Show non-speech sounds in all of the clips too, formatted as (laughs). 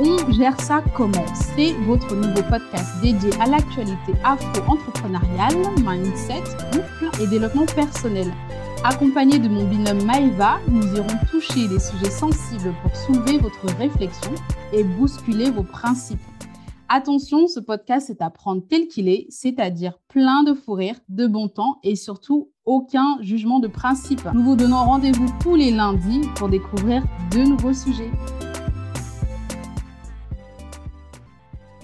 On gère ça comment? C'est votre nouveau podcast dédié à l'actualité afro-entrepreneuriale, mindset, couple et développement personnel. Accompagné de mon binôme Maëva, nous irons toucher des sujets sensibles pour soulever votre réflexion et bousculer vos principes. Attention, ce podcast est à prendre tel qu'il est, c'est-à-dire plein de fou rire, de bon temps et surtout aucun jugement de principe. Nous vous donnons rendez-vous tous les lundis pour découvrir de nouveaux sujets.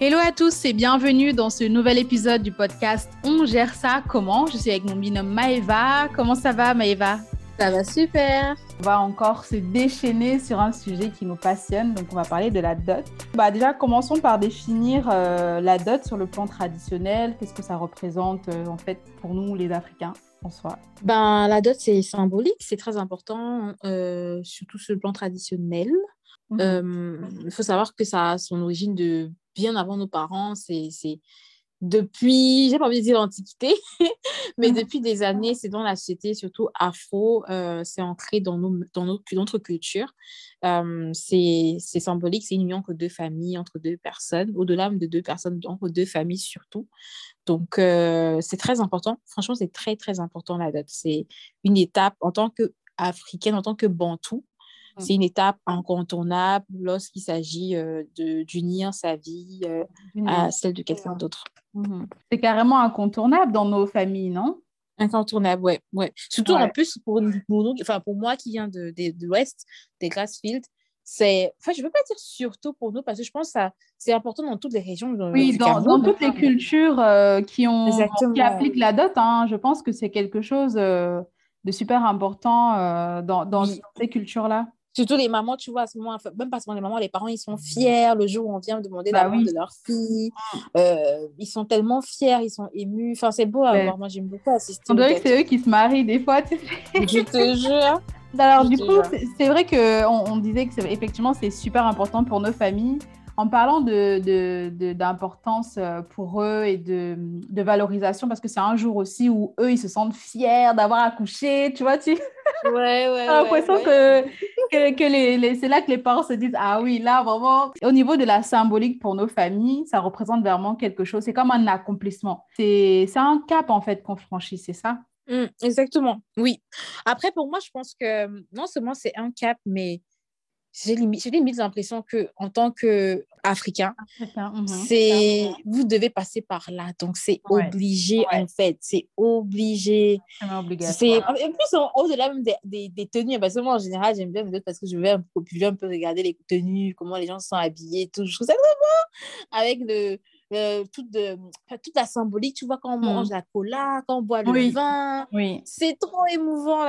Hello à tous et bienvenue dans ce nouvel épisode du podcast On gère ça comment? Je suis avec mon binôme Maëva. Comment ça va Maëva Ça va super. On va encore se déchaîner sur un sujet qui nous passionne, donc on va parler de la dot. Bah déjà, commençons par définir euh, la dot sur le plan traditionnel. Qu'est-ce que ça représente euh, en fait pour nous les Africains en soi? Ben, La dot, c'est symbolique, c'est très important, euh, surtout sur le plan traditionnel. Mhm. Il faut savoir que ça a son origine de bien avant nos parents. C'est depuis, j'ai pas envie de dire l'Antiquité, (laughs) mais mmh. depuis des années, c'est dans la société, surtout afro, euh, c'est ancré dans, nos, dans notre culture. Euh, c'est symbolique, c'est une union entre deux familles, entre deux personnes, au-delà de deux personnes, entre deux familles surtout. Donc, euh, c'est très important. Franchement, c'est très, très important la date. C'est une étape en tant qu'Africaine, en tant que Bantou. C'est une étape incontournable lorsqu'il s'agit euh, d'unir sa vie euh, à celle de quelqu'un d'autre. Mmh c'est carrément incontournable dans nos familles, non? Incontournable, ouais. ouais. Surtout en plus pour, pour, enfin, pour moi qui viens de, de, de l'Ouest, des Grassfields, c'est, enfin, je ne veux pas dire surtout pour nous, parce que je pense que c'est important dans toutes les régions. oui, dans, dans, toutes les cultures euh, qui, ont, qui appliquent la dot, hein, je pense que c'est quelque chose de super important dans, dans ces cultures-là. Surtout les mamans, tu vois, à ce moment, même pas seulement les mamans, les parents, ils sont fiers le jour où on vient demander bah la oui. de leur fille. Euh, ils sont tellement fiers, ils sont émus. Enfin, c'est beau à voir. Moi, j'aime beaucoup assister. On dirait que c'est eux qui se marient des fois, tu sais. Je te (laughs) jure. Alors, du coup, c'est vrai qu'on on disait que effectivement, c'est super important pour nos familles en parlant d'importance de, de, euh, pour eux et de, de valorisation, parce que c'est un jour aussi où eux, ils se sentent fiers d'avoir accouché, tu vois, tu (laughs) ouais, ouais, l'impression que, que, que, les, c'est là que les parents se disent, ah oui, là, vraiment, au niveau de la symbolique pour nos familles, ça représente vraiment quelque chose, c'est comme un accomplissement. C'est un cap, en fait, qu'on franchit, c'est ça? Mmh, Exactement, oui. Après, pour moi, je pense que non seulement c'est un cap, mais j'ai limite, limite l'impression que en tant qu'Africain, mhm. c'est vous devez passer par là. Donc, c'est obligé, en fait. C'est obligé. C'est En plus, au-delà même des, des, tenues, parce que moi, en général, j'aime bien parce que je vais un peu, un peu regarder les tenues, comment les gens sont habillés, tout. Je trouve ça beau avec le, euh, toute, de, toute la symbolique, tu vois, quand on hmm. mange la cola, quand on boit le vin, oui. c'est trop émouvant.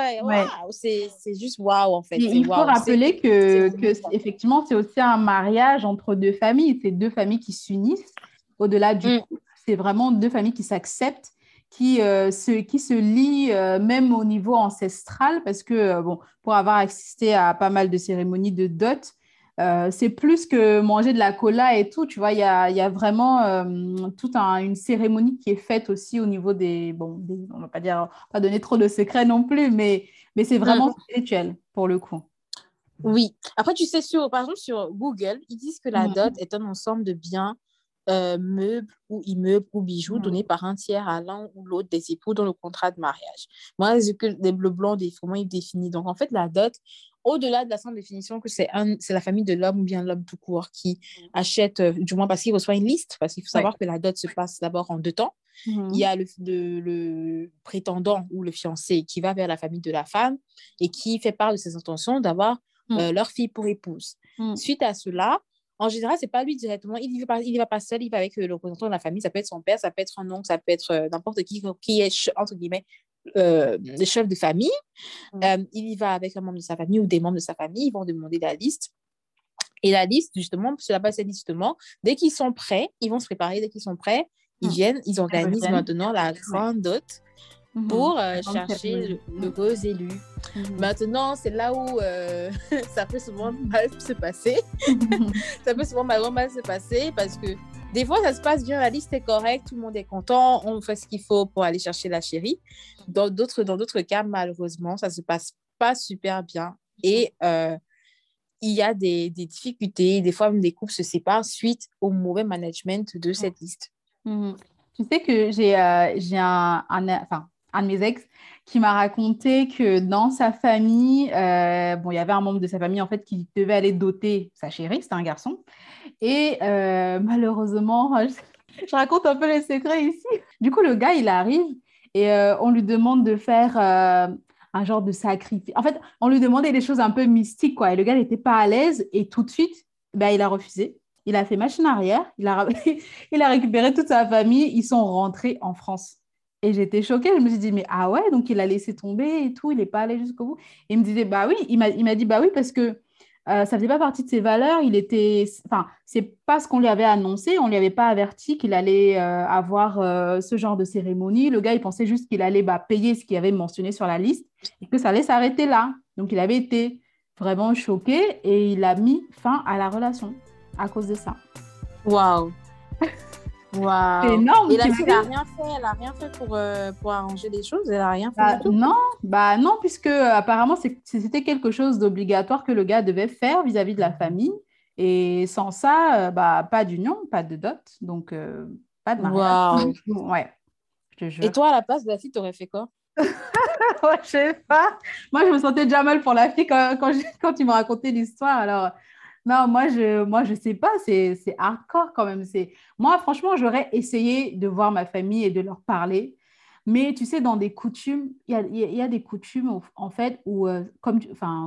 c'est juste waouh, en fait. Il faut rappeler que, que effectivement, c'est aussi un mariage entre deux familles. C'est deux familles qui s'unissent au-delà du hmm. C'est vraiment deux familles qui s'acceptent qui, euh, se, qui se lient euh, même au niveau ancestral, parce que, bon, pour avoir assisté à pas mal de cérémonies de dot, euh, c'est plus que manger de la cola et tout, tu vois, il y a, y a, vraiment euh, toute une cérémonie qui est faite aussi au niveau des, bon, on va pas dire, pas donner trop de secrets non plus, mais, mais c'est vraiment spirituel pour le coup. Oui. Après, tu sais, sur, par exemple, sur Google, ils disent que la dot est un ensemble de biens euh, meubles ou immeubles ou bijoux donnés par un tiers à l'un ou l'autre des époux dans le contrat de mariage. Moi, c'est que le blanc, comment il définit. Donc, en fait, la dot, au-delà de la simple définition que c'est la famille de l'homme ou bien l'homme tout court qui mm. achète, euh, du moins parce qu'il reçoit une liste, parce qu'il faut savoir que la dot se passe d'abord en deux temps. Mm-hmm. Il y a le, le, prétendant ou le fiancé qui va vers la famille de la femme et qui fait part de ses intentions d'avoir mm. euh, leur fille pour épouse. Mm. Suite à cela, en général, c'est pas lui directement, il ne va, il va pas seul, il va avec euh, le représentant de la famille, ça peut être son père, ça peut être un oncle, ça peut être n'importe qui qui est, entre guillemets, euh, le chef de famille. Mm. Euh, il y va avec un membre de sa famille ou des membres de sa famille. Ils vont demander la liste. Et la liste, justement, sur la base de justement, dès qu'ils sont prêts, ils vont se préparer. Dès qu'ils sont prêts, ils mm. viennent, ils organisent maintenant la grande dot mm-hmm. pour euh, chercher le, beau élu. Mm-hmm. Maintenant, c'est là où (laughs) ça peut souvent mal se passer. (laughs) ça peut souvent mal, mal se passer parce que des fois, ça se passe bien, la liste est correcte, tout le monde est content, on fait ce qu'il faut pour aller chercher la chérie. Dans d'autres, dans d'autres cas, malheureusement, ça ne se passe pas super bien. Et euh, il y a des, des, difficultés, des fois même des couples se séparent suite au mauvais management de cette liste. Mhm. Tu sais que j'ai euh, un, enfin, un de mes ex qui m'a raconté que dans sa famille, euh, bon, il y avait un membre de sa famille en fait qui devait aller doter sa chérie, c'était un garçon. Et euh, malheureusement, (laughs) je, raconte un peu les secrets ici. Du coup, le gars, il arrive et on lui demande de faire un genre de sacrifice. En fait, on lui demandait des choses un peu mystiques, quoi. Et le gars n'était pas à l'aise et tout de suite, ben, il a refusé. Il a fait machine arrière, (laughs) il a récupéré toute sa famille, ils sont rentrés en France. Et j'étais choquée, je me suis dit, mais ah ouais, donc il a laissé tomber et tout, il n'est pas allé jusqu'au bout. Et il me disait, bah oui, il m'a dit, bah oui, parce que euh, ça ne faisait pas partie de ses valeurs. Il était, enfin, c'est pas ce qu'on lui avait annoncé. On lui avait pas averti qu'il allait euh, avoir euh, ce genre de cérémonie. Le gars, il pensait juste qu'il allait bah, payer ce qu'il avait mentionné sur la liste et que ça allait s'arrêter là. Donc, il avait été vraiment choqué et il a mis fin à la relation à cause de ça. Waouh. (laughs) Wow. C'est énorme. Et la fille, elle n'a rien fait. Elle a rien fait pour, euh, pour arranger les choses. Elle n'a rien fait bah, Non, bah non, puisque euh, apparemment c'était quelque chose d'obligatoire que le gars devait faire vis-à-vis de la famille. Et sans ça, euh, bah pas d'union, pas de dot, donc pas de mariage. Wow. ouais. Je te jure. Et toi, à la place de la fille, t'aurais fait quoi? (laughs) Ouais, je sais pas. Moi, je me sentais déjà mal pour la fille quand, quand, quand tu me racontais l'histoire. Alors, non, moi, je moi, je sais pas, c'est hardcore quand même. Moi, franchement, j'aurais essayé de voir ma famille et de leur parler. Mais tu sais, dans des coutumes, il y a, y a, des coutumes, en fait, où, euh, comme,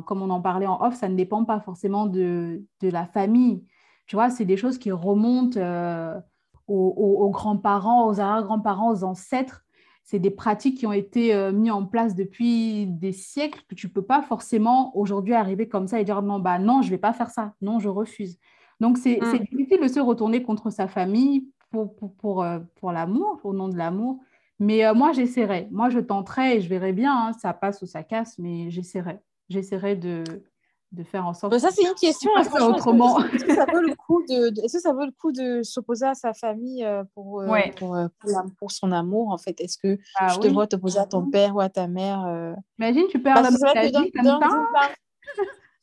comme on en parlait en off, ça ne dépend pas forcément de, de la famille. Tu vois, c'est des choses qui remontent euh, aux, aux grands-parents, aux arrière-grands-parents, aux ancêtres c'est des pratiques qui ont été euh, mises en place depuis des siècles que tu ne peux pas forcément aujourd'hui arriver comme ça et dire non, bah non, je ne vais pas faire ça, non, je refuse. Donc, c'est mm. difficile de se retourner contre sa famille pour, pour, pour, euh, pour l'amour, au nom de l'amour. Mais euh, moi, j'essaierai. Moi, je tenterai et je verrai bien, hein, ça passe ou ça casse, mais j'essaierai. J'essaierai de, de faire en sorte. Bah, ça, c'est une question. Hein, autrement. Est-ce que, ça vaut le coup de, est-ce que ça vaut le coup de s'opposer à sa famille euh, pour, euh, pour, euh, pour, son amour en fait? Est-ce que ah je te vois t'opposer à ton père ou à ta mère Imagine, tu perds la vie comme ça.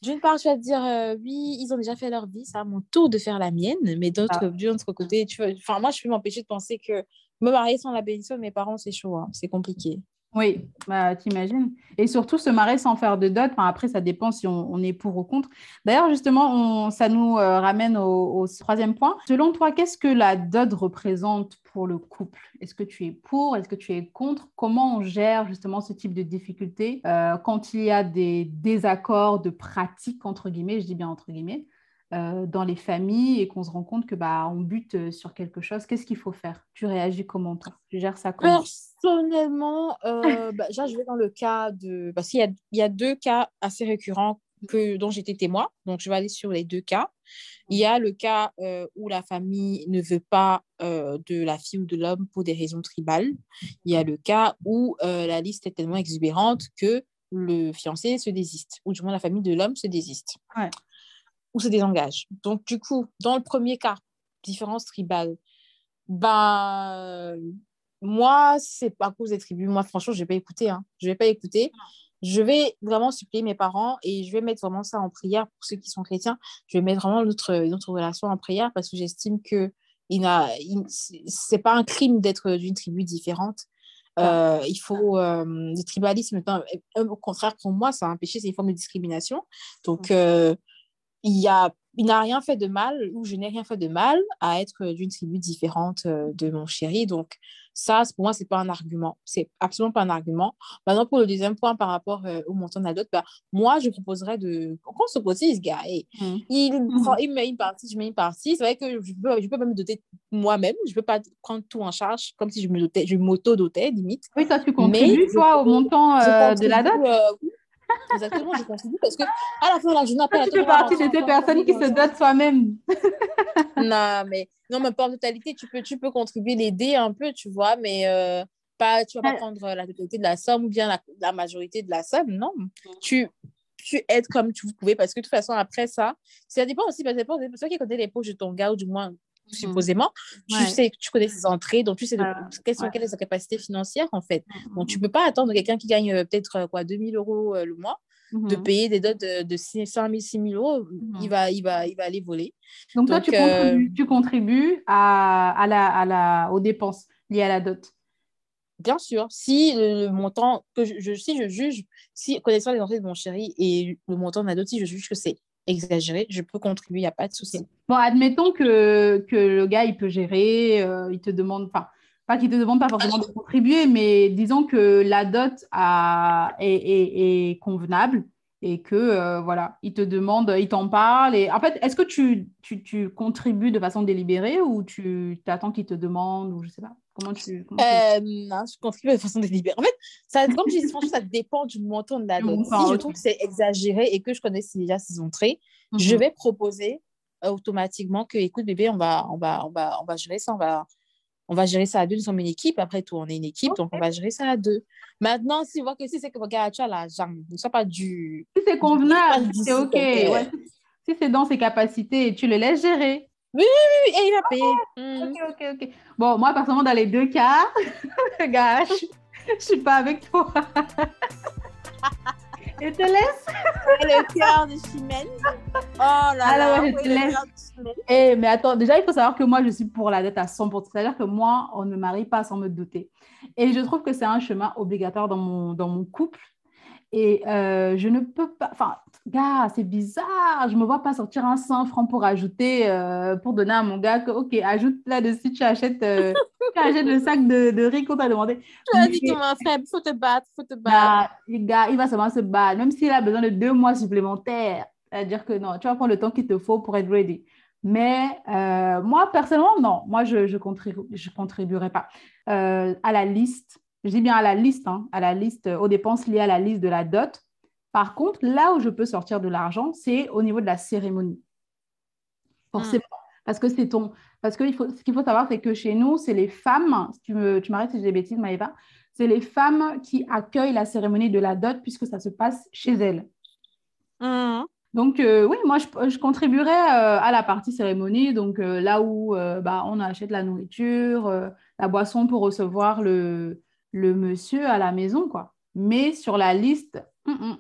D'une part, tu vas te dire, oui, ils ont déjà fait leur vie, c'est à mon tour de faire la mienne. Mais d'autre, ah. d'un autre côté, tu vois, enfin, moi, je peux m'empêcher de penser que me marier sans la bénédiction de mes parents, c'est chaud, hein, c'est compliqué. Oui, bah, t'imagines. Et surtout, se marier sans faire de dot, après, ça dépend si on, est pour ou contre. D'ailleurs, justement, ça nous euh, ramène au, troisième point. Selon toi, qu'est-ce que la dot représente pour le couple? Est-ce que tu es pour? Est-ce que tu es contre? Comment on gère justement ce type de difficultés euh, quand il y a des désaccords de pratique, entre guillemets, je dis bien entre guillemets, euh, dans les familles et qu'on se rend compte que bah on bute euh, sur quelque chose, qu'est-ce qu'il faut faire? Tu réagis comment toi? Tu gères ça comment? Personnellement, euh, bah, je vais dans le cas de parce qu'il y a, il y a deux cas assez récurrents que dont j'étais témoin, donc je vais aller sur les deux cas. Il y a le cas euh, où la famille ne veut pas de la fille ou de l'homme pour des raisons tribales. Il y a le cas où la liste est tellement exubérante que le fiancé se désiste, ou du moins la famille de l'homme se désiste. Ouais ou se désengage. Donc, du coup, dans le premier cas, différence tribale, bah, moi, c'est pas à cause des tribus. Moi, franchement, je vais pas écouter. Hein. Je vais pas écouter. Je vais vraiment supplier mes parents et je vais mettre vraiment ça en prière pour ceux qui sont chrétiens. Je vais mettre vraiment notre, notre relation en prière parce que j'estime que il il, c'est pas un crime d'être d'une tribu différente. Euh, il faut euh, le tribalisme, au contraire pour moi, c'est un péché, c'est une forme de discrimination. Donc, euh, il y a il n'a rien fait de mal ou je n'ai rien fait de mal à être d'une tribu différente euh, de mon chéri. Donc, ça, pour moi, ce n'est pas un argument. C'est absolument pas un argument. Maintenant, pour le deuxième point par rapport euh, au montant d'adot, bah, moi, je proposerais de. Qu'on se cotise, gars. Mmh. Il, mmh. il met une partie, je mets une partie. C'est vrai que je peux, je peux même me doter moi-même. Je ne peux pas prendre tout en charge comme si je me je m'auto-dotais, limite. Oui, toi, tu contribues, toi, au montant euh, de la dot Exactement, je contribue parce que à la fin de la journée, après, tu fais partie de ces personnes qui se dotent soi-même. (laughs) non, mais non, mais pas en totalité, tu peux, tu peux contribuer, l'aider un peu, tu vois, mais euh, pas, tu vas pas prendre la totalité de la somme ou bien la, la majorité de la somme, non. Tu, tu aides comme tu pouvais parce que de toute façon, après ça, ça dépend aussi, ça dépend, c'est toi qui connais les poches de ton gars ou du moins Mmh. supposément, tu sais, tu connais ses entrées, donc tu sais de, quelles sont quelles sa capacité financière en fait. Mmh, donc tu mmh. peux pas attendre quelqu'un qui gagne euh, peut-être euh, quoi 2000 euros euh, le mois de payer des dots de, de 500 000, 6 000 euros, il, va, il, va, il va aller voler. Donc, toi, Donc, tu euh, contribues, tu contribues à, à la, à la, aux dépenses liées à la dot? Bien sûr, si le, le montant que je, je- si je juge, si connaissant les entrées de mon chéri et le montant de la dot, si je juge que c'est exagéré, je peux contribuer, il n'y a pas de souci. Bon, admettons que, que le gars, il peut gérer, euh, il te demande, enfin, pas qu'il te demande pas forcément de contribuer, mais disons que la dot a, est, est- est convenable et que, euh, voilà, il te demande, il t'en parle. Et en fait, est-ce que tu, tu, tu contribues de façon délibérée ou tu t'attends qu'il te demande ou je sais pas? Comment tu... comment tu- Euh, non, je contribue de façon délibérée. En fait, ça, comme je dis, franchement, ça dépend du montant de la dot. Si je trouve que c'est exagéré et que je connais déjà ses entrées, je Mhm. vais proposer automatiquement que, écoute, bébé, on va, on va, on va, on va gérer ça, on va, on va gérer ça à deux. Nous sommes une équipe. Après tout, on est une équipe, donc on va gérer ça à deux. Maintenant, si vous voyez que si c'est que regarde, tu as l'argent, ne soit pas du. Si c'est convenable, c'est OK. Ouais, si c'est dans ses capacités, tu le laisses gérer. Oui, et il a payé. Mm. Ok, ok, ok. Bon, moi, personnellement, dans les deux cas, (laughs) gars, je, je suis pas avec toi. (laughs) Je te laisse. Et le cœur de Chimène. Oh là Ah là, ouais, je oui, te laisse. Chimène. Eh, mais attends, déjà, il faut savoir que moi, je suis pour la dette à 100%. C'est-à-dire que moi, on ne marie pas sans me doter. Et je trouve que c'est un chemin obligatoire dans mon, dans mon couple. Et euh, je ne peux pas... Enfin, gars, c'est bizarre. Je ne me vois pas sortir un 100 francs pour ajouter, euh, pour donner à mon gars que, OK, ajoute là-dessus, tu achètes, euh, tu achètes le sac de, de riz qu'on t'a demandé. Tu as dit que mon frère, il faut te battre, il faut te battre. Les gars, il va seulement se battre, même s'il a besoin de deux mois supplémentaires. C'est-à-dire que non, tu vas prendre le temps qu'il te faut pour être ready. Mais moi, personnellement, non. Moi, je ne je contribu- je contribuerai pas à la liste. Je dis bien à la liste, hein, à la liste, euh, aux dépenses liées à la liste de la dot. Par contre, là où je peux sortir de l'argent, c'est au niveau de la cérémonie. Forcément. Parce que c'est ton. Parce que il faut, ce qu'il faut savoir, c'est que chez nous, c'est les femmes, si tu me- tu m'arrêtes si j'ai des bêtises, Maëva, c'est les femmes qui accueillent la cérémonie de la dot puisque ça se passe chez elles. Mhm. Donc, euh, oui, moi, je, je contribuerai euh, à la partie cérémonie, donc euh, là où bah, on achète la nourriture, la boisson pour recevoir le, le monsieur à la maison, quoi. Mais sur la liste, hum,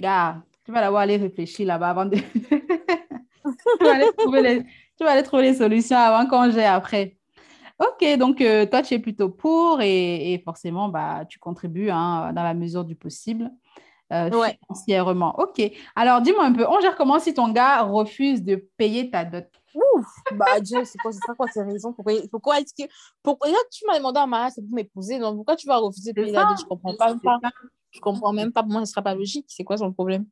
gars, tu vas devoir aller réfléchir là-bas avant de... (laughs) tu, vas aller trouver les, tu vas aller trouver les solutions avant qu'on j'ai après. Ok, donc euh, toi, tu es plutôt pour et, et forcément, bah, tu contribues hein, dans la mesure du possible euh, Ouais. financièrement. Ok, alors dis-moi un peu, on gère comment si ton gars refuse de payer ta dot? Ouf, bah Dieu, c'est quoi, c'est ça quoi ces raisons? Pourquoi, pourquoi est-ce que. Pourquoi, là, tu m'as demandé en mariage, c'est pour m'épouser, donc pourquoi tu vas refuser de payer la dot Je comprends pas. Je comprends même pas, pour moi, ce sera pas logique. C'est quoi son problème?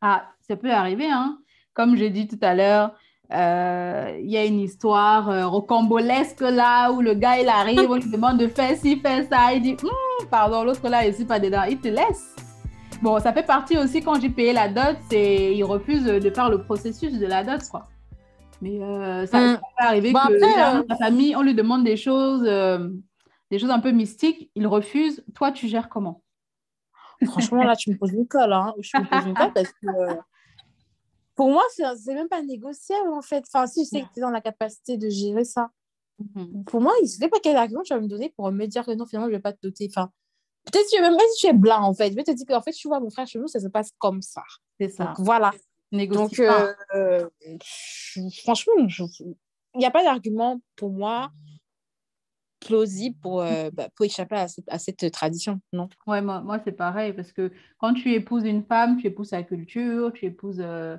Ah, ça peut arriver, hein. Comme j'ai dit tout à l'heure, euh, il y a une histoire euh, rocambolesque là où le gars il arrive, on lui demande de faire ci, faire ça, il dit Hum, pardon, l'autre là il suis pas dedans, il te laisse. Bon, ça fait partie aussi quand j'ai payé la dot, c'est il refuse de faire le processus de la dot, quoi. Mais euh, ça, ça peut arriver Bon, que après, là, euh, ta famille, on lui demande des choses, euh, des choses un peu mystiques, il refuse. Toi, tu gères comment? Franchement, là, tu me poses une colle. Hein. Je me pose une colle parce que. Pour moi, c'est c'est même pas négociable en fait. Enfin, si je sais que tu es dans la capacité de gérer ça. Pour moi, il ne sait pas quel argument tu vas me donner pour me dire que non, finalement, je ne vais pas te doter. Enfin, peut-être que même même si tu es blanc en fait, je vais te dire qu'en fait, tu vois, mon frère chez nous, ça se passe comme ça. C'est ça. Donc voilà. Négocie Donc, pas. euh, franchement, il n'y a pas d'argument pour moi plausible pour, euh, bah, pour échapper à cette, à cette tradition. Non. Ouais, moi, moi c'est pareil, parce que quand tu épouses une femme, tu épouses sa culture, tu épouses euh,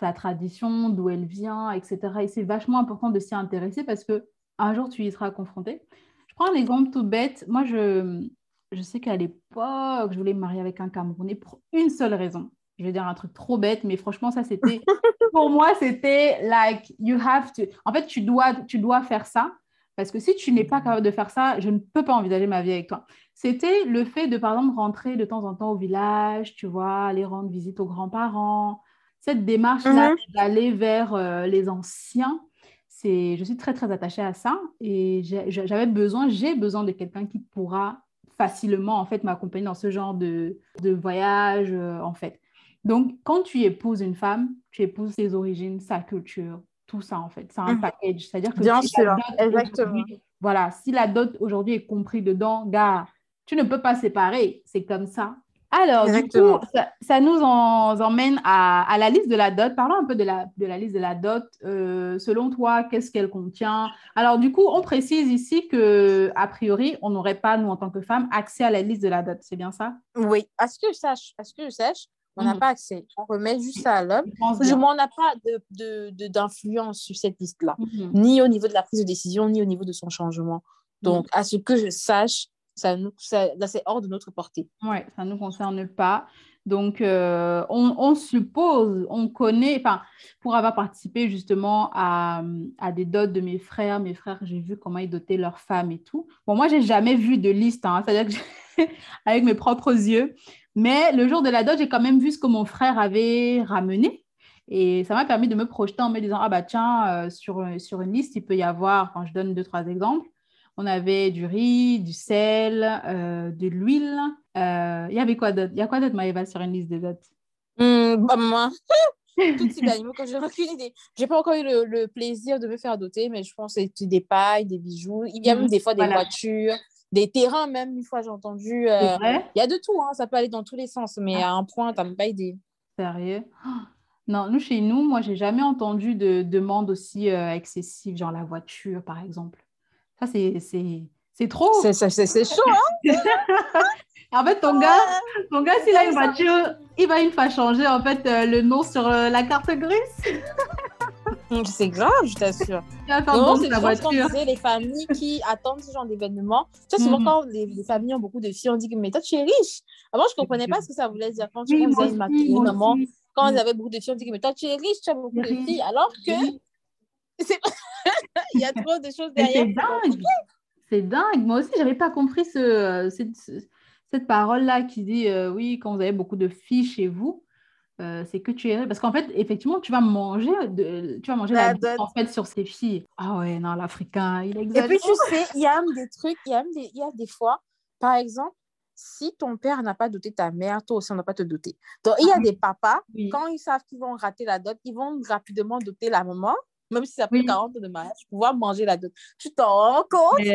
sa tradition, d'où elle vient, etc. Et c'est vachement important de s'y intéresser parce que un jour, tu y seras confronté. Je prends un exemple tout bête. Moi, je, je sais qu'à l'époque, je voulais me marier avec un Camerounais pour une seule raison. Je vais dire un truc trop bête, mais franchement, ça, c'était... (laughs) pour moi, c'était like, you have to... En fait, tu dois, tu dois faire ça parce que si tu n'es pas capable de faire ça, je ne peux pas envisager ma vie avec toi. C'était le fait de, par exemple, rentrer de temps en temps au village, tu vois, aller rendre visite aux grands-parents. Cette démarche-là Mhm. d'aller vers euh, les anciens, c'est, je suis très, très attachée à ça. Et j'avais besoin, j'ai besoin de quelqu'un qui pourra facilement, en fait, m'accompagner dans ce genre de, de voyage, euh, en fait. Donc, quand tu épouses une femme, tu épouses ses origines, sa culture, tout ça, en fait. C'est un Mhm. package. C'est-à-dire que Bien si sûr, exactement. Voilà, si la dot aujourd'hui est compris dedans, gars, tu ne peux pas séparer. C'est comme ça. Alors, du coup, ça, nous emmène à, la liste de la dot. Parlons un peu de la, de la liste de la dot. Euh, selon toi, qu'est-ce qu'elle contient? Alors, du coup, on précise ici que a priori, on n'aurait pas, nous, en tant que femmes, accès à la liste de la dot. C'est bien ça? Oui. À ce que je sache, à ce que je sache on n'a mhm. pas accès. On remet juste ça à l'homme. Je on n'a pas d'influence de, de, sur cette liste-là, mhm. ni au niveau de la prise de décision, ni au niveau de son changement. Donc, mhm. à ce que je sache, ça nous, ça, c'est hors de notre portée. Oui, ça ne nous concerne pas. Donc, euh, on, suppose, on connaît, enfin, pour avoir participé justement à, à, des dots de mes frères, mes frères, j'ai vu comment ils dotaient leurs femmes et tout. Bon, moi, j'ai jamais vu de liste, hein, c'est-à-dire que (laughs) avec mes propres yeux. Mais le jour de la dot, j'ai quand même vu ce que mon frère avait ramené. Et ça m'a permis de me projeter en me disant, ah bah tiens, euh, sur, sur une liste, il peut y avoir, quand je donne deux, trois exemples, on avait du riz, du sel, euh, de l'huile. Euh, il y avait quoi d'autre? Il y a quoi d'autre, Maëva, sur une liste des autres mmh, bah, Moi, (laughs) tout type d'animaux, quand j'ai aucune idée. Je n'ai pas encore eu le, plaisir de me faire doter, mais je pense que c'est des pailles, des bijoux. Il y a même mmh, des fois des voitures, des terrains même. Une fois, j'ai entendu. Euh, il y a de tout, hein, ça peut aller dans tous les sens, mais ah. à un point, tu n'as même pas idée. Sérieux? (gasps) Non, nous, chez nous, moi, j'ai jamais entendu de demande aussi excessive, genre la voiture, par exemple. Ça, c'est trop. C'est chaud, hein? (laughs) En fait, ton gars, ton gars s'il a une voiture, il va une fois changer en fait euh, le nom sur euh, la carte grise. (laughs) c'est grave, je t'assure. C'est la voiture. les familles qui (laughs) attendent ce genre d'événement. Tu sais, souvent, mm. quand les, familles ont beaucoup de filles, on dit que mais toi, tu es riche. Avant, je ne comprenais pas ce que ça voulait dire. Quand tu oui, disais ma maman, quand ils avaient beaucoup de filles, on dit que mais toi, tu es riche, tu as beaucoup de filles. Alors que (laughs) il y a trop de choses derrière. C'est dingue. C'est dingue. Moi aussi, je n'avais pas compris ce, cette, cette parole-là qui dit euh, oui, quand vous avez beaucoup de filles chez vous, euh, c'est que tu es parce qu'en fait effectivement tu vas manger de, tu vas manger la, en fait sur ces filles. Ah ouais non l'africain il exagère. et puis tu sais il y a même des trucs il y a même des, y a des fois par exemple si ton père n'a pas doté ta mère, toi aussi, on n'a pas te doter. Donc, il y a ah des papas, quand ils savent qu'ils vont rater la dot, ils vont rapidement doter la maman même si ça fait 40 ans de mariage, pouvoir manger la dot. Tu t'en rends compte? tu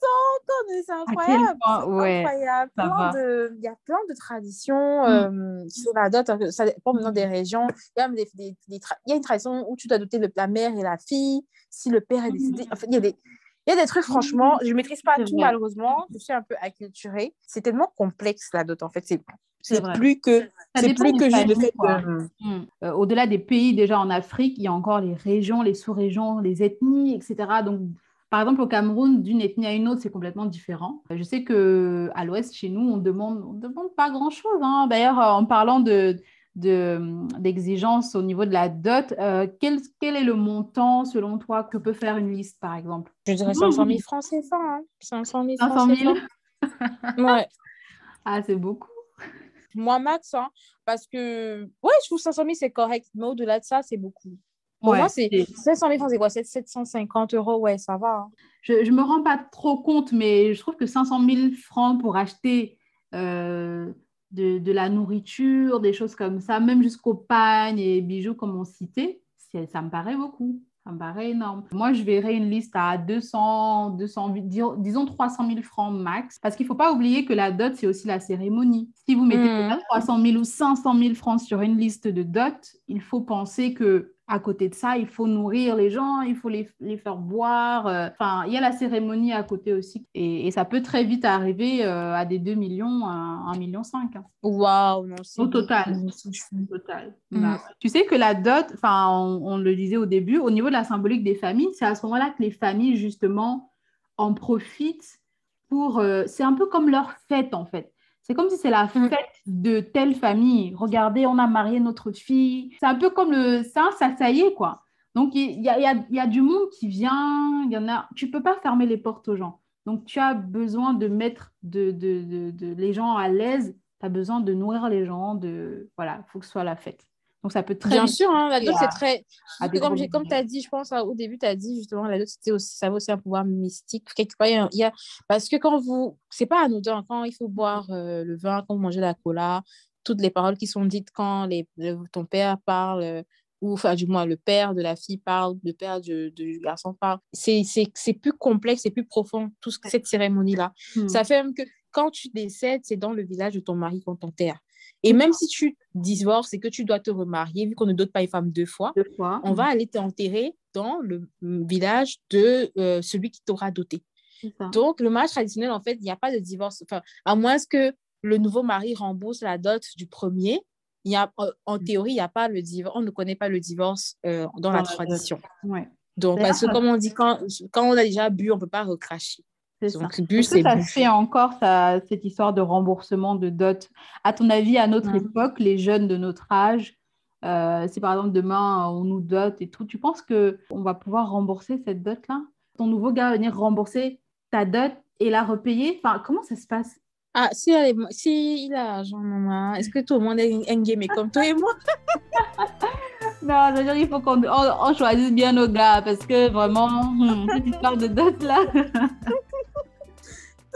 t'en rends compte, c'est incroyable. incroyable. Il y a plein de traditions mm. sur la dot. Ça dépend maintenant des régions. Il y, a des, des, il y a une tradition où tu dois doter la mère et la fille. Si le père est décédé, mm. il y a des. Il y a des trucs, franchement, je ne maîtrise pas tout, malheureusement. Je suis un peu acculturée. C'est tellement complexe, la dot, en fait. C'est c'est plus que c'est plus que le fait mm. euh, Au-delà des pays déjà en Afrique, il y a encore les régions, les sous-régions, les ethnies, etc. Donc, par exemple, au Cameroun, d'une ethnie à une autre, c'est complètement différent. Je sais que à l'Ouest, chez nous, on demande, on demande pas grand-chose. Hein. D'ailleurs, en parlant de d'exigences au niveau de la dot, euh, quel, quel, est le montant, selon toi, que peut faire une liste, par exemple? Je dirais 500 000 francs CFA. Hein. 500 000 500 000 Ouais. (laughs) Ah, c'est beaucoup moi max, hein, parce que, ouais, je trouve 500 000, c'est correct, mais au-delà de ça, c'est beaucoup. Pour moi, c'est 500 000 francs, c'est quoi? 750 euros, ouais, ça va. Hein. Je ne me rends pas trop compte, mais je trouve que 500 000 francs pour acheter euh, de, de, la nourriture, des choses comme ça, même jusqu'aux pagnes et bijoux, comme on citait, ça me paraît beaucoup. Ça me paraît énorme. Moi, je verrais une liste à 200, 200 disons 300 000 francs max. Parce qu'il ne faut pas oublier que la dot, c'est aussi la cérémonie. Si vous mettez 300 mmh. 000 ou 500 000 francs sur une liste de dot, il faut penser que à côté de ça, il faut nourrir les gens, il faut les, les faire boire. Euh, enfin, il y a la cérémonie à côté aussi. Et, et ça peut très vite arriver euh, à des 2 millions, à 1,5 million. Hein. Waouh, Au total. Au total. Mm. Bah, tu sais que la dot, enfin, on, le disait au début, au niveau de la symbolique des familles, c'est à ce moment-là que les familles, justement, en profitent pour... Euh, c'est un peu comme leur fête, en fait. C'est comme si c'est la mm. fête de telle famille. Regardez, on a marié notre fille. C'est un peu comme le ça, ça, ça y est, quoi. Donc, il y a, y, a, y a, du monde qui vient. Il y en a. Tu peux pas fermer les portes aux gens. Donc, tu as besoin de mettre de, de, de, de les gens à l'aise. Tu as besoin de nourrir les gens. De... Voilà, il faut que ce soit la fête. Donc, ça peut très. Bien sûr, hein, la dot, c'est très. Comme, comme tu as dit, je pense, au début, tu as dit justement, la dot, c'était aussi, ça aussi un pouvoir mystique. Quelque part, il y a... Parce que quand vous. C'est pas anodin, quand il faut boire euh, le vin, quand vous mangez la cola, toutes les paroles qui sont dites quand les, ton père parle. Euh, ou enfin du moins le père de la fille parle, le père du, du garçon parle. C'est plus complexe, c'est plus profond, toute cette cérémonie-là. Hmm. Ça fait même que quand tu décèdes, c'est dans le village de ton mari qu'on t'enterre. Et même si tu divorces et que tu dois te remarier, vu qu'on ne dote pas une femme deux fois, deux fois. on va aller t'enterrer dans le village de euh, celui qui t'aura doté. Donc, le mariage traditionnel, en fait, il n'y a pas de divorce. Enfin, à moins que le nouveau mari rembourse la dot du premier, il y a, en théorie, il n'y a pas le divorce. On ne connaît pas le divorce euh, dans, la, tradition. Ouais. Donc, parce que comme on dit, quand, quand on a déjà bu, on ne peut pas recracher. C'est ça. Bu, Est-ce que ça se fait encore, ça, cette histoire de remboursement de dot? À ton avis, à notre époque, les jeunes de notre âge, euh, si par exemple demain on nous dote et tout, tu penses qu'on va pouvoir rembourser cette dot-là? Ton nouveau gars va venir rembourser ta dot et la repayer? Enfin, comment ça se passe? Ah, si, elle est, si il a genre, maman, est-ce que tout le monde est un game comme toi et moi? (laughs) Non, je veux dire, il faut qu'on on, choisisse bien nos gars parce que vraiment, (laughs) cette histoire de dot là. (laughs)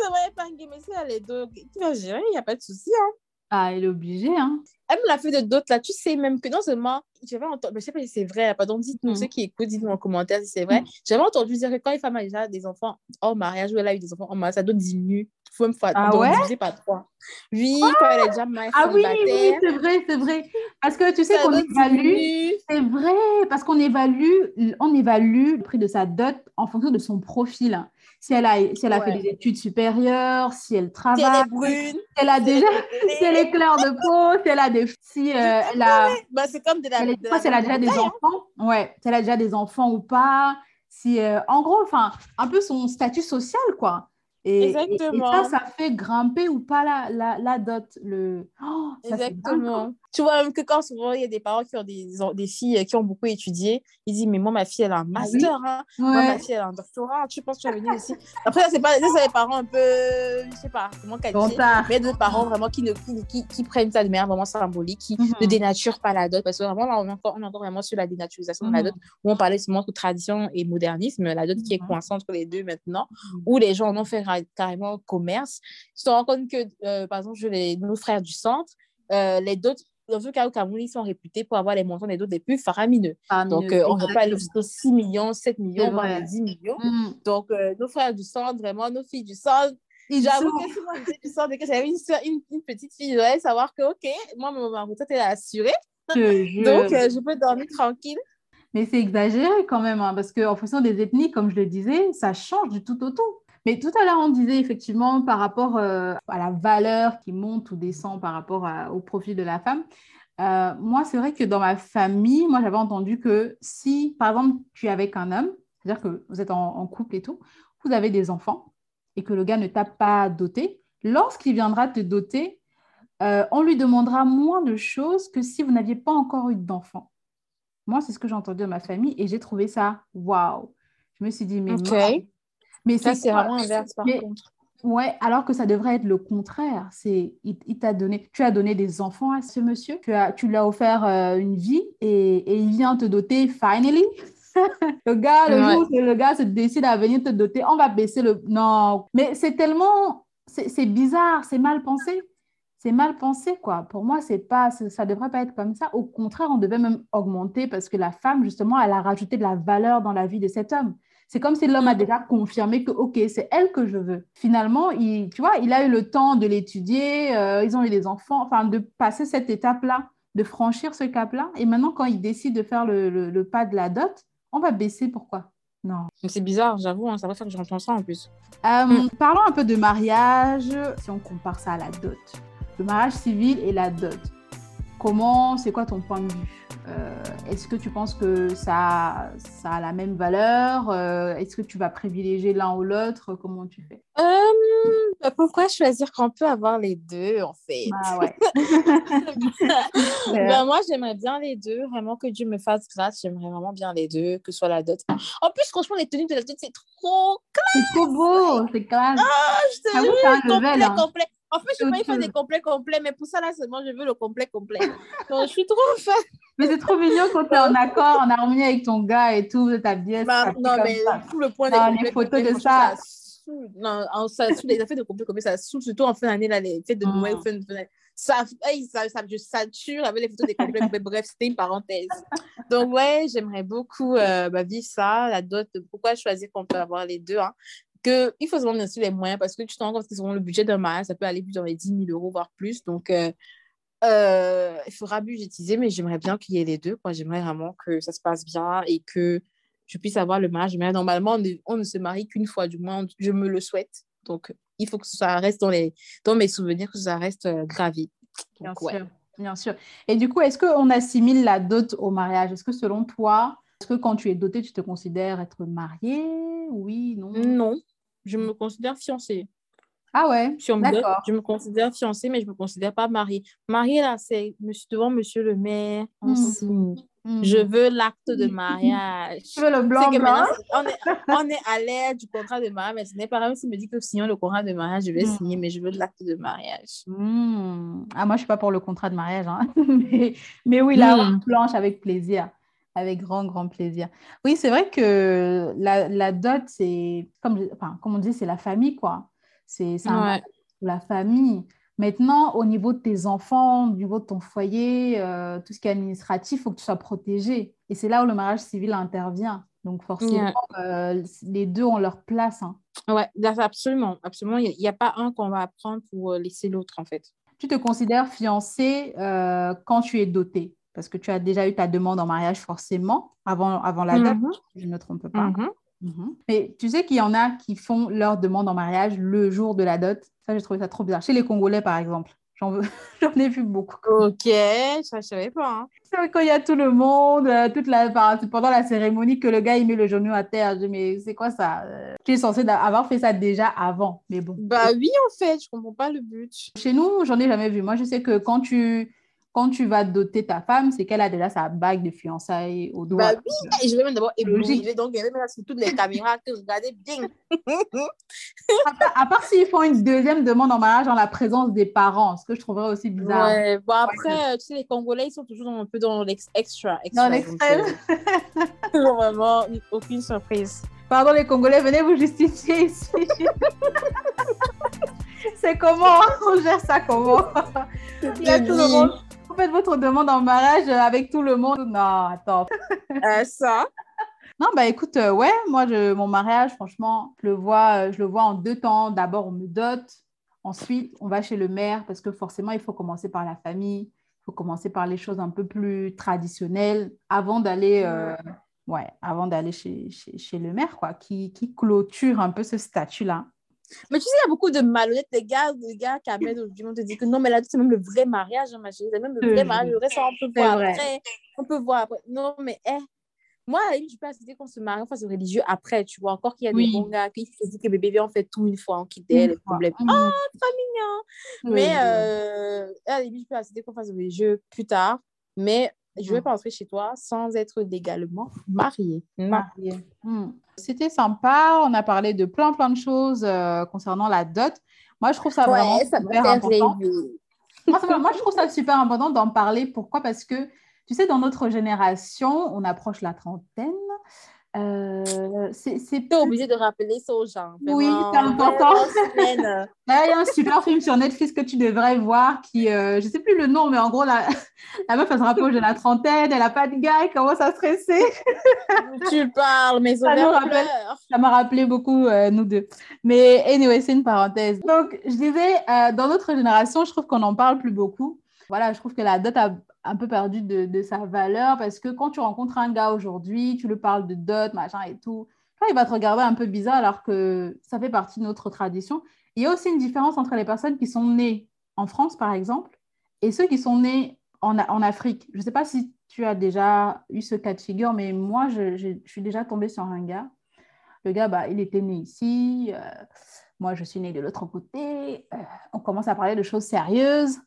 C'est vrai, pas mais si elle est tu vas gérer, il n'y a pas de souci. Hein. Ah, elle est obligée, hein. Elle me l'a fait de d'autres, là. Tu sais même que non seulement, j'avais entendu, je sais pas si c'est vrai, pardon, dites-nous, mm. ceux qui écoutent, dites-nous en commentaire si c'est vrai. Mm. J'avais entendu dire que quand une femme a déjà des enfants hors mariage ou elle a eu des enfants hors mariage, ça doit diminuer. Il faut même faire ah ouais? diviser par trois. Oui, quand elle est déjà mariée. Ah oui, oui, c'est vrai, c'est vrai. Parce que tu sais qu'on évalue. C'est vrai, parce qu'on évalue, on évalue le prix de sa dot en fonction de son profil si elle a, si elle a fait des études supérieures, si elle travaille, si elle est brune, si elle a déjà, (laughs) si elle est claire de peau, si elle a des, si euh, elle a, bah, c'est comme de la, elle, si elle a déjà des hein. enfants, ouais, si elle a déjà des enfants ou pas, si, euh, en gros, enfin, un peu son statut social, quoi. Et, Exactement. Et, ça, ça fait grimper ou pas la, la, la dot. Le... Oh, Exactement. Tu vois, même que quand souvent il y a des parents qui ont des, des filles qui ont beaucoup étudié, ils disent Mais moi, ma fille, elle a un ah master. hein. Moi, ma fille, elle a un doctorat. Tu penses que tu vas venir ici Après, ça, c'est pas ça, les parents un peu, je sais pas comment qualifier. mais des parents vraiment qui, ne, qui, qui, prennent ça de manière vraiment symbolique, qui ne mhm. dénaturent pas la dot. Parce que vraiment, là, on est encore, on est encore vraiment sur la dénaturisation de la dot, mhm. où on parlait seulement de tradition et modernisme, la dot qui est mhm. coincée entre les deux maintenant, où les gens en ont fait carrément commerce. Je te rends compte que, euh, par exemple, je les, nos frères du centre, euh, les dots dans ce cas au Cameroun, ils sont réputés pour avoir les montants des dots les plus faramineux. Donc, euh, on ne pas aller jusqu'à 6 millions, 7 millions, voire 10 millions. Mm. Donc, nos frères du centre, vraiment, nos filles du centre, J'avoue que si moi j'étais du centre que j'avais une, une, une, petite fille, je savoir que, OK, moi, ma retraite est assurée. (laughs) Donc, je peux dormir tranquille. Mais c'est exagéré quand même, hein, parce qu'en fonction des ethnies, comme je le disais, ça change du tout au tout. Mais tout à l'heure, on disait effectivement par rapport euh, à la valeur qui monte ou descend par rapport au profil de la femme. Euh, moi, c'est vrai que dans ma famille, moi, j'avais entendu que si, par exemple, tu es avec un homme, c'est-à-dire que vous êtes en, couple et tout, vous avez des enfants et que le gars ne t'a pas doté, lorsqu'il viendra te doter, euh, on lui demandera moins de choses que si vous n'aviez pas encore eu d'enfants. Moi, c'est ce que j'ai entendu dans ma famille et j'ai trouvé ça waouh. Je me suis dit, mais mais ça, c'est vraiment inverse par contre. Ouais, alors que ça devrait être le contraire. C'est, il, t'a donné, tu as donné des enfants à ce monsieur, tu, as, tu lui as offert euh, une vie et, et, il vient te doter finally. (laughs) le gars, le jour où le gars se décide à venir te doter, on va baisser le. Non, mais c'est tellement, c'est bizarre, c'est mal pensé. C'est mal pensé, quoi. Pour moi, c'est pas, ça devrait pas être comme ça. Au contraire, on devait même augmenter parce que la femme, justement, elle a rajouté de la valeur dans la vie de cet homme. C'est comme si l'homme a mm. déjà confirmé que, OK, c'est elle que je veux. Finalement, il, tu vois, il a eu le temps de l'étudier, euh, ils ont eu des enfants, enfin, de passer cette étape-là, de franchir ce cap-là. Et maintenant, quand il décide de faire le, pas de la dot, on va baisser. Pourquoi? Non. C'est bizarre, j'avoue, hein, ça va faire que j'entends ça en plus. Euh, mm. Parlons un peu de mariage, si on compare ça à la dot. Le mariage civil et la dot. Comment, c'est quoi ton point de vue? Est-ce que tu penses que ça, ça a la même valeur? Euh, Est-ce que tu vas privilégier l'un ou l'autre? Comment tu fais? Euh, Pourquoi choisir qu'on peut avoir les deux, en fait? Ah, (laughs) ouais. (laughs) ben, Moi, j'aimerais bien les deux. Vraiment que Dieu me fasse grâce. J'aimerais vraiment bien les deux, que ce soit la dot. En plus, franchement, les tenues de la dot, c'est trop classe C'est trop beau, c'est classe. Ah, je te jure, complet, hein. complet. En fait, je ne pas faire des complets complets, mais pour ça, là, seulement, je veux le complet complet. Donc, je suis trop fan. Mais c'est trop mignon quand tu es en accord, en harmonie avec ton gars et tout, ta pièce. Bah, non, mais tout le point des non, les photos de ça. non, ça les affaires de complets complets, ça saoule, surtout en fin d'année, là, les fêtes de mm. Noël, fin de ça, ça, ça, je sature avec les photos des complets. Bref, c'était une parenthèse. Donc, ouais, j'aimerais beaucoup euh, bah, vivre ça, la dot. Pourquoi choisir qu'on peut avoir les deux hein? que il faut se demander aussi les moyens parce que tu te rends compte que souvent le budget d'un mariage, ça peut aller plus dans les 10 000 euros, voire plus. Donc, euh, euh, il faudra budgétiser, mais j'aimerais bien qu'il y ait les deux. J'aimerais vraiment que ça se passe bien et que je puisse avoir le mariage. Mais normalement, on ne, se marie qu'une fois, du moins, je me le souhaite. Donc, il faut que ça reste dans, les, dans mes souvenirs, que ça reste euh, gravé. bien sûr, bien sûr. Et du coup, est-ce qu'on assimile la dot au mariage? Est-ce que selon toi, est-ce que quand tu es dotée, tu te considères être mariée? Oui, non? Non, je me considère fiancée. Ah ouais, d'accord. Je me considère fiancée, mais je ne me considère pas mariée. Mariée, là, c'est devant monsieur le maire, on hmm. hmm. Je veux l'acte de mariage. Tu veux le blanc, blanc? on, est, (laughs) on est à l'air du contrat de mariage, mais ce n'est pas grave s'il me dit que signons le contrat de mariage, je vais hmm. signer, mais je veux l'acte de mariage. Ah, moi, je ne suis pas pour le contrat de mariage. Hein. (laughs) mais, mais oui, la blanche avec plaisir. Avec grand, grand plaisir. Oui, c'est vrai que la, la dot, c'est, comme, enfin, comme on dit, c'est la famille, quoi. C'est la famille. Maintenant, au niveau de tes enfants, au niveau de ton foyer, euh, tout ce qui est administratif, il faut que tu sois protégé. Et c'est là où le mariage civil intervient. Donc, forcément, euh, les deux ont leur place. Hein. Oui, absolument. absolument. Il n'y a, pas un qu'on va prendre pour euh, laisser l'autre, en fait. Tu te considères fiancé quand tu es doté? Parce que tu as déjà eu ta demande en mariage forcément avant, avant la date, mm-hmm. je ne me trompe pas. Mm-hmm. Mhm. Mais tu sais qu'il y en a qui font leur demande en mariage le jour de la dot. Ça, j'ai trouvé ça trop bizarre. Chez les Congolais, par exemple. J'en, veux... (laughs) Ai vu beaucoup. Ok, ça, je savais pas. Hein. Quand il y a tout le monde, euh, toute la... pendant la cérémonie, que le gars, il met le genou à terre. Je dis, mais c'est quoi ça? Euh? Tu es censé avoir fait ça déjà avant, mais bon. Bah oui, en fait, je comprends pas le but. Chez nous, j'en ai jamais vu. Moi, je sais que quand tu quand tu vas doter ta femme, c'est qu'elle a déjà sa bague de fiançailles au doigt. Bah oui, je vais même d'abord éblouir. Donc, je vais mettre sur toutes les caméras que regardez bien. (laughs) à, part, s'ils font une deuxième demande en mariage en la présence des parents, ce que je trouverais aussi bizarre. Ouais, bon, après, tu sais, les Congolais, ils sont toujours un peu dans l'extra. Dans l'extrême. Euh, (laughs) vraiment, aucune surprise. Pardon, les Congolais, venez vous justifier ici. (laughs) c'est comment? On gère ça comment? Il y a tout le monde vous faites votre demande en mariage avec tout le monde. Non, attends. (laughs) Euh, ça. Non, bah écoute, euh, ouais, moi, je, mon mariage, franchement, je le, vois, euh, je le vois en deux temps. D'abord, on me dote. Ensuite, on va chez le maire parce que forcément, il faut commencer par la famille. Il faut commencer par les choses un peu plus traditionnelles avant d'aller ouais, avant d'aller chez, chez, chez, le maire, quoi, qui, qui clôture un peu ce statut-là. Mais tu sais, il y a beaucoup de malhonnêtes, les gars, les gars qui amènent on te dit que non, mais là, c'est même le vrai mariage, hein, ma chérie, c'est même le vrai mariage, le reste, on peut voir après, on peut voir après. Non, mais, eh, moi, à la limite, je peux assister qu'on se marie, enfin, c'est religieux après, tu vois, encore qu'il y a des bons gars qui se disent que bébé, on fait tout une fois, on quitte les problèmes. Oh, très mignon! mais, euh, à la limite, je peux assister qu'on fasse religieux plus tard, mais je ne vais mm. pas rentrer chez toi sans être légalement mariée. Mariée. Mm. C'était sympa. On a parlé de plein, plein de choses euh, concernant la dot. Moi, je trouve ça vraiment super important. moi, je trouve ça super important d'en parler. Pourquoi? Parce que, tu sais, dans notre génération, on approche la trentaine. Euh, c'est obligé de rappeler ça aux gens. Oui, c'est important. il y a un super film sur Netflix que tu devrais voir qui, euh, je ne sais plus le nom, mais en gros, la, (laughs) la meuf, elle se rappelle de la trentaine, elle n'a pas de gars, elle commence à stresser. (laughs) tu parles, mais ça m'a rappelé beaucoup, euh, nous deux. Mais anyway, c'est une parenthèse. Donc, je disais, euh, dans notre génération, je trouve qu'on n'en parle plus beaucoup. Voilà, je trouve que la dot a un peu perdu de, sa valeur parce que quand tu rencontres un gars aujourd'hui, tu le parles de dot, machin et tout, il va te regarder un peu bizarre alors que ça fait partie de notre tradition. Il y a aussi une différence entre les personnes qui sont nées en France, par exemple, et ceux qui sont nés en, en Afrique. Je ne sais pas si tu as déjà eu ce cas de figure, mais moi, je, je, suis déjà tombée sur un gars. Le gars, bah, il était né ici. Euh, moi, je suis née de l'autre côté. Euh, on commence à parler de choses sérieuses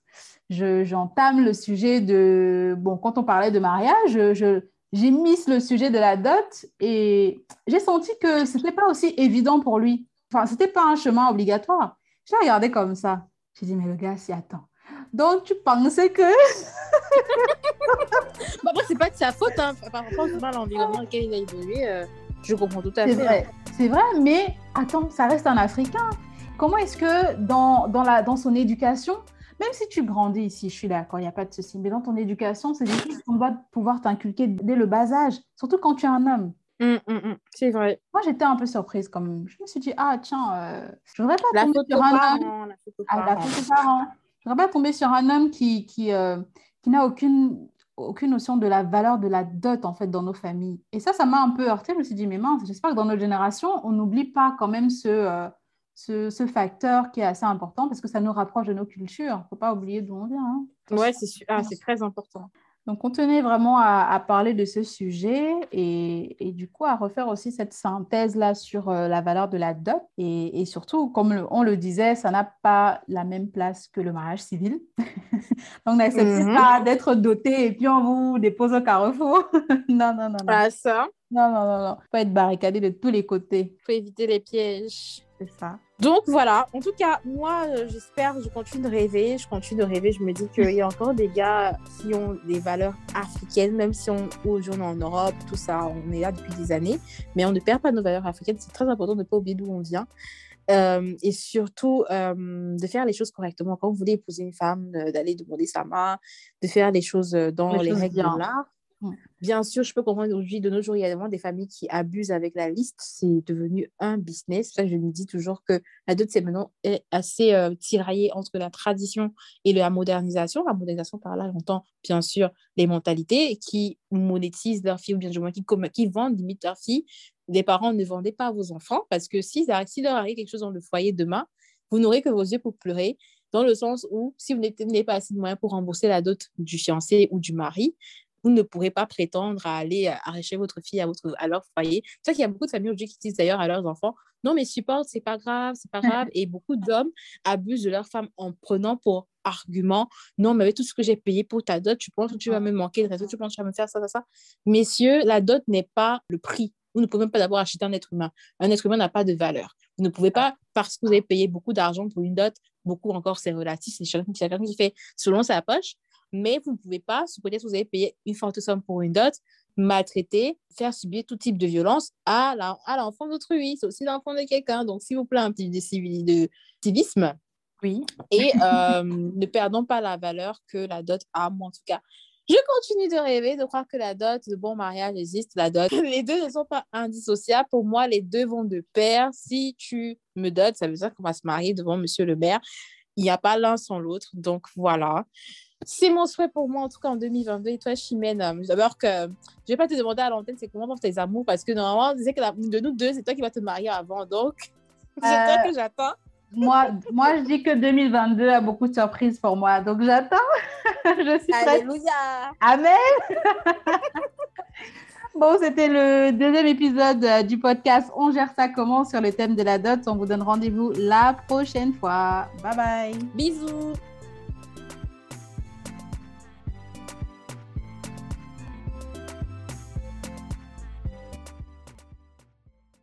j'entame le sujet de... Bon, quand on parlait de mariage, je, j'ai mis le sujet de la dot et j'ai senti que ce n'était pas aussi évident pour lui. Enfin, ce n'était pas un chemin obligatoire. Je l'ai regardé comme ça. J'ai dit, mais le gars s'y attend. Donc, tu pensais que... (laughs) bon, après, c'est pas de sa faute. Hein. Par rapport à l'environnement dans lequel il a évolué, euh, je comprends tout à fait. C'est vrai. C'est vrai, mais attends, ça reste un Africain. Comment est-ce que dans, dans, la, dans son éducation, même si tu grandis ici, je suis d'accord, il n'y a pas de souci. Mais dans ton éducation, c'est des choses qu'on doit pouvoir t'inculquer dès le bas âge, surtout quand tu es un homme. Hum, hum, hum. C'est vrai. Moi, j'étais un peu surprise quand même. Je me suis dit, ah tiens, euh, je voudrais pas tomber sur un homme. La ah, la. Je voudrais pas tomber sur un homme qui, qui, euh, qui n'a aucune, aucune notion de la valeur de la dot en fait dans nos familles. Et ça, ça m'a un peu heurté. Je me suis dit, mais mince, j'espère que dans notre génération, on n'oublie pas quand même ce, euh, ce, facteur qui est assez important parce que ça nous rapproche de nos cultures. Il ne faut pas oublier d'où on vient. Hein. C'est ah, très important. Donc, on tenait vraiment à, parler de ce sujet et, du coup à refaire aussi cette synthèse-là sur euh, la valeur de la dot. Et, surtout, comme on le disait, ça n'a pas la même place que le mariage civil. (laughs) Donc, n'acceptez mhm. pas d'être doté et puis on vous dépose au carrefour. (laughs) non, non, non. non. Pas ça. Non, non, non, non. Faut être barricadé de tous les côtés. Faut éviter les pièges. C'est ça. Donc voilà, en tout cas, moi, euh, j'espère, je continue de rêver, je continue de rêver. Je me dis qu'il y a encore des gars qui ont des valeurs africaines, même si on, aujourd'hui on est en Europe, tout ça, on est là depuis des années, mais on ne perd pas nos valeurs africaines. C'est très important de ne pas oublier d'où on vient. Euh, et surtout euh, de faire les choses correctement. Quand vous voulez épouser une femme, d'aller demander sa main, de faire les choses dans les, règles de l'art. Bien sûr, je peux comprendre aujourd'hui, de nos jours, il y a des familles qui abusent avec la liste. C'est devenu un business. Je me dis toujours que la dot, c'est maintenant assez euh, tiraillé entre la tradition et la modernisation. La modernisation, par là, j'entends bien sûr les mentalités qui monétisent leurs filles ou bien du moins qui, vendent limite leurs filles. Les parents ne vendaient pas vos enfants parce que si, si leur arrive quelque chose dans le foyer demain, vous n'aurez que vos yeux pour pleurer dans le sens où si vous n'avez pas assez de moyens pour rembourser la dot du fiancé ou du mari, vous ne pourrez pas prétendre à aller euh, arracher votre fille à, votre, à leur foyer. C'est ça qu'il y a beaucoup de familles aujourd'hui qui disent d'ailleurs à leurs enfants non, mais supporte, c'est pas grave, c'est pas grave. Et beaucoup d'hommes abusent de leur femme en prenant pour argument non, mais avec tout ce que j'ai payé pour ta dot, tu penses que tu vas me manquer de tu penses que tu vas me faire ça, ça, ça. Messieurs, la dot n'est pas le prix. Vous ne pouvez même pas d'abord acheter un être humain. Un être humain n'a pas de valeur. Vous ne pouvez pas, parce que vous avez payé beaucoup d'argent pour une dot, beaucoup encore c'est relatif, c'est chacun qui fait selon sa poche, mais vous ne pouvez pas, que vous avez payé une forte somme pour une dot, maltraiter, faire subir tout type de violence à l'enfant d'autrui. C'est aussi l'enfant de quelqu'un. Donc, s'il vous plaît, un petit de, civisme. Oui. Et euh, (laughs) ne perdons pas la valeur que la dot a, moi en tout cas. Je continue de rêver, de croire que la dot, de bon mariage existe, la dot. (laughs) Les deux ne sont pas indissociables. Pour moi, les deux vont de pair. Si tu me dotes, ça veut dire qu'on va se marier devant monsieur le maire. Il n'y a pas l'un sans l'autre. Donc voilà. C'est mon souhait pour moi, en tout cas en 2022. Et toi, Chimène, euh, d'abord que je ne vais pas te demander à l'antenne c'est comment pour tes amours, parce que normalement, on disait que de nous deux, c'est toi qui vas te marier avant. Donc, (laughs) c'est toi euh, que j'attends. Moi, moi, je dis que 2022 a beaucoup de surprises pour moi. Donc, j'attends. (laughs) je suis prête. Alléluia. Amen. (laughs) Bon, c'était le deuxième épisode euh, du podcast On gère ça comment sur le thème de la dot. On vous donne rendez-vous la prochaine fois. Bye bye. Bisous.